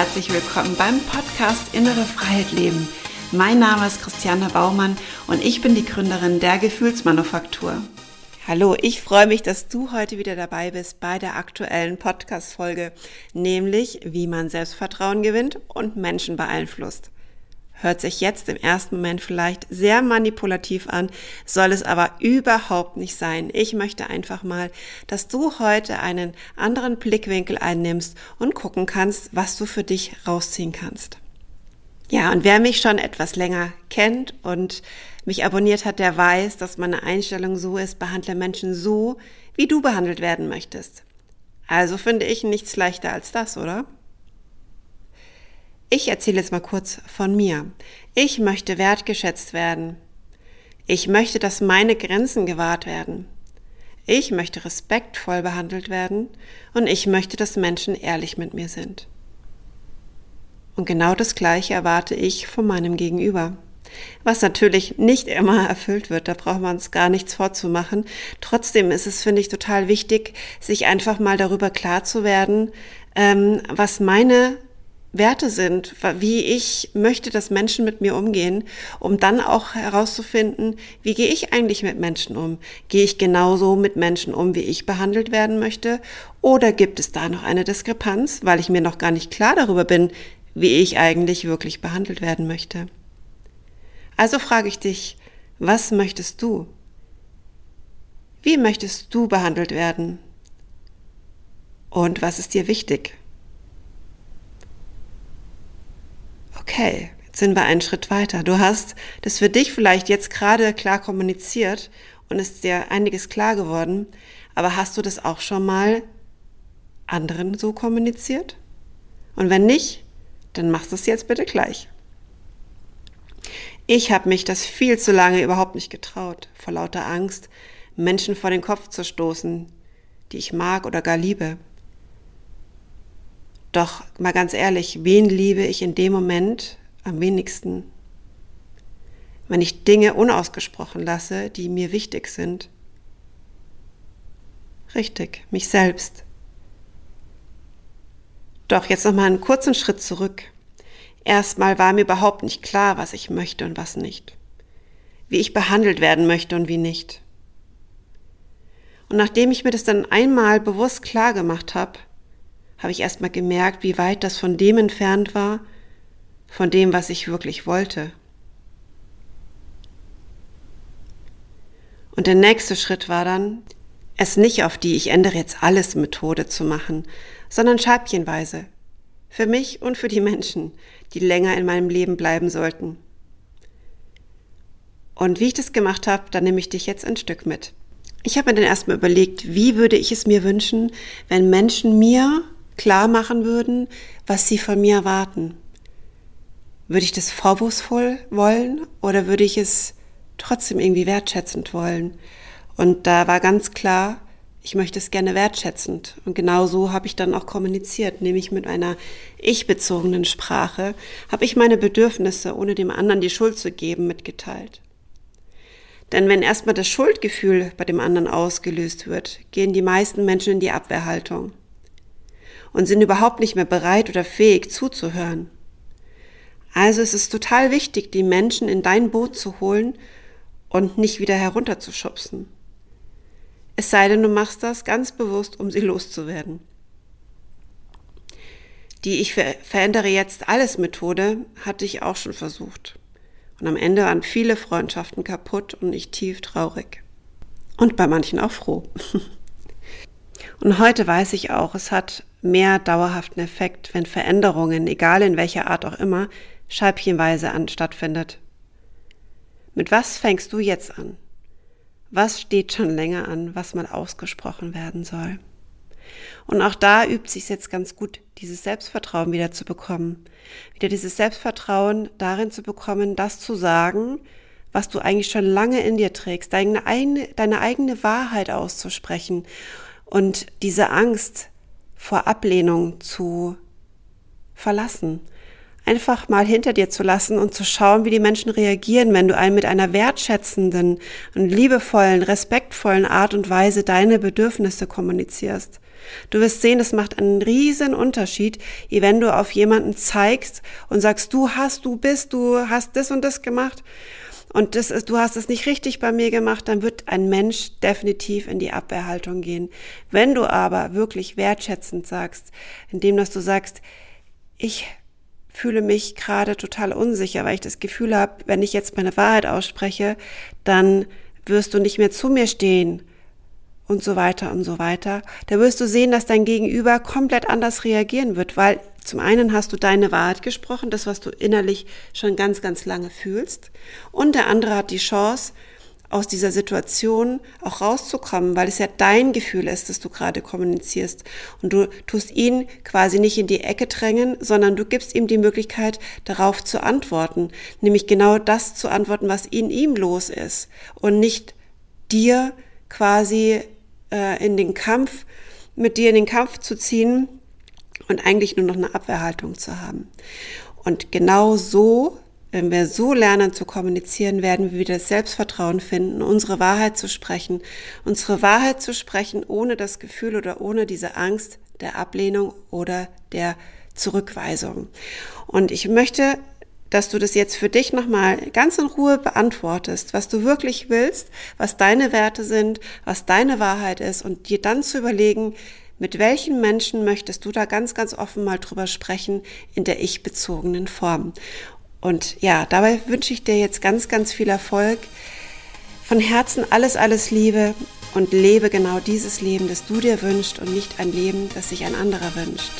herzlich willkommen beim Podcast Innere Freiheit Leben. Mein Name ist Christiane Baumann und ich bin die Gründerin der Gefühlsmanufaktur. Hallo, ich freue mich, dass du heute wieder dabei bist bei der aktuellen Podcast-Folge, nämlich wie man Selbstvertrauen gewinnt und Menschen beeinflusst. Hört sich jetzt im ersten Moment vielleicht sehr manipulativ an, soll es aber überhaupt nicht sein. Ich möchte einfach mal, dass du heute einen anderen Blickwinkel einnimmst und gucken kannst, was du für dich rausziehen kannst. Ja, und wer mich schon etwas länger kennt und mich abonniert hat, der weiß, dass meine Einstellung so ist, behandle Menschen so, wie du behandelt werden möchtest. Also finde ich nichts leichter als das, oder? Ich erzähle jetzt mal kurz von mir. Ich möchte wertgeschätzt werden. Ich möchte, dass meine Grenzen gewahrt werden. Ich möchte respektvoll behandelt werden und ich möchte, dass Menschen ehrlich mit mir sind. Und genau das Gleiche erwarte ich von meinem Gegenüber. Was natürlich nicht immer erfüllt wird, da braucht man uns gar nichts vorzumachen. Trotzdem ist es, finde ich, total wichtig, sich einfach mal darüber klar zu werden, ähm, was meine Werte sind, wie ich möchte, dass Menschen mit mir umgehen, um dann auch herauszufinden, wie gehe ich eigentlich mit Menschen um? Gehe ich genauso mit Menschen um, wie ich behandelt werden möchte? Oder gibt es da noch eine Diskrepanz, weil ich mir noch gar nicht klar darüber bin, wie ich eigentlich wirklich behandelt werden möchte? Also frage ich dich, was möchtest du? Wie möchtest du behandelt werden? Und was ist dir wichtig? Okay, jetzt sind wir einen Schritt weiter. Du hast das für dich vielleicht jetzt gerade klar kommuniziert und ist dir einiges klar geworden, aber hast du das auch schon mal anderen so kommuniziert? Und wenn nicht, dann machst du es jetzt bitte gleich. Ich habe mich das viel zu lange überhaupt nicht getraut, vor lauter Angst, Menschen vor den Kopf zu stoßen, die ich mag oder gar liebe. Doch mal ganz ehrlich, wen liebe ich in dem Moment am wenigsten? Wenn ich Dinge unausgesprochen lasse, die mir wichtig sind. Richtig, mich selbst. Doch jetzt noch mal einen kurzen Schritt zurück. Erstmal war mir überhaupt nicht klar, was ich möchte und was nicht. Wie ich behandelt werden möchte und wie nicht. Und nachdem ich mir das dann einmal bewusst klar gemacht habe, habe ich erst mal gemerkt, wie weit das von dem entfernt war, von dem, was ich wirklich wollte. Und der nächste Schritt war dann, es nicht auf die Ich ändere jetzt alles Methode zu machen, sondern scheibchenweise. Für mich und für die Menschen, die länger in meinem Leben bleiben sollten. Und wie ich das gemacht habe, da nehme ich dich jetzt ein Stück mit. Ich habe mir dann erstmal überlegt, wie würde ich es mir wünschen, wenn Menschen mir klar machen würden, was sie von mir erwarten. Würde ich das vorwurfsvoll wollen oder würde ich es trotzdem irgendwie wertschätzend wollen? Und da war ganz klar, ich möchte es gerne wertschätzend. Und genau so habe ich dann auch kommuniziert, nämlich mit einer ich-bezogenen Sprache, habe ich meine Bedürfnisse, ohne dem anderen die Schuld zu geben, mitgeteilt. Denn wenn erstmal das Schuldgefühl bei dem anderen ausgelöst wird, gehen die meisten Menschen in die Abwehrhaltung und sind überhaupt nicht mehr bereit oder fähig zuzuhören. Also es ist total wichtig, die Menschen in dein Boot zu holen und nicht wieder herunterzuschubsen. Es sei denn, du machst das ganz bewusst, um sie loszuwerden. Die Ich verändere jetzt alles Methode hatte ich auch schon versucht. Und am Ende waren viele Freundschaften kaputt und ich tief traurig. Und bei manchen auch froh. Und heute weiß ich auch, es hat mehr dauerhaften Effekt, wenn Veränderungen, egal in welcher Art auch immer, scheibchenweise an stattfindet. Mit was fängst du jetzt an? Was steht schon länger an, was mal ausgesprochen werden soll? Und auch da übt sich jetzt ganz gut, dieses Selbstvertrauen wieder zu bekommen. Wieder dieses Selbstvertrauen darin zu bekommen, das zu sagen, was du eigentlich schon lange in dir trägst, deine eigene, deine eigene Wahrheit auszusprechen und diese Angst, vor Ablehnung zu verlassen. Einfach mal hinter dir zu lassen und zu schauen, wie die Menschen reagieren, wenn du einen mit einer wertschätzenden und liebevollen, respektvollen Art und Weise deine Bedürfnisse kommunizierst. Du wirst sehen, es macht einen riesen Unterschied, wenn du auf jemanden zeigst und sagst, du hast, du bist, du hast das und das gemacht und das ist, du hast es nicht richtig bei mir gemacht, dann wird ein Mensch definitiv in die Abwehrhaltung gehen. Wenn du aber wirklich wertschätzend sagst, indem dass du sagst, ich fühle mich gerade total unsicher, weil ich das Gefühl habe, wenn ich jetzt meine Wahrheit ausspreche, dann wirst du nicht mehr zu mir stehen und so weiter und so weiter. Da wirst du sehen, dass dein Gegenüber komplett anders reagieren wird, weil zum einen hast du deine Wahrheit gesprochen, das, was du innerlich schon ganz, ganz lange fühlst. Und der andere hat die Chance, aus dieser Situation auch rauszukommen, weil es ja dein Gefühl ist, dass du gerade kommunizierst. Und du tust ihn quasi nicht in die Ecke drängen, sondern du gibst ihm die Möglichkeit, darauf zu antworten. Nämlich genau das zu antworten, was in ihm los ist. Und nicht dir quasi äh, in den Kampf, mit dir in den Kampf zu ziehen, und eigentlich nur noch eine Abwehrhaltung zu haben. Und genau so, wenn wir so lernen zu kommunizieren, werden wir wieder das Selbstvertrauen finden, unsere Wahrheit zu sprechen, unsere Wahrheit zu sprechen, ohne das Gefühl oder ohne diese Angst der Ablehnung oder der Zurückweisung. Und ich möchte dass du das jetzt für dich nochmal ganz in Ruhe beantwortest, was du wirklich willst, was deine Werte sind, was deine Wahrheit ist und dir dann zu überlegen, mit welchen Menschen möchtest du da ganz, ganz offen mal drüber sprechen in der ich-bezogenen Form? Und ja, dabei wünsche ich dir jetzt ganz, ganz viel Erfolg. Von Herzen alles, alles Liebe und lebe genau dieses Leben, das du dir wünschst und nicht ein Leben, das sich ein anderer wünscht.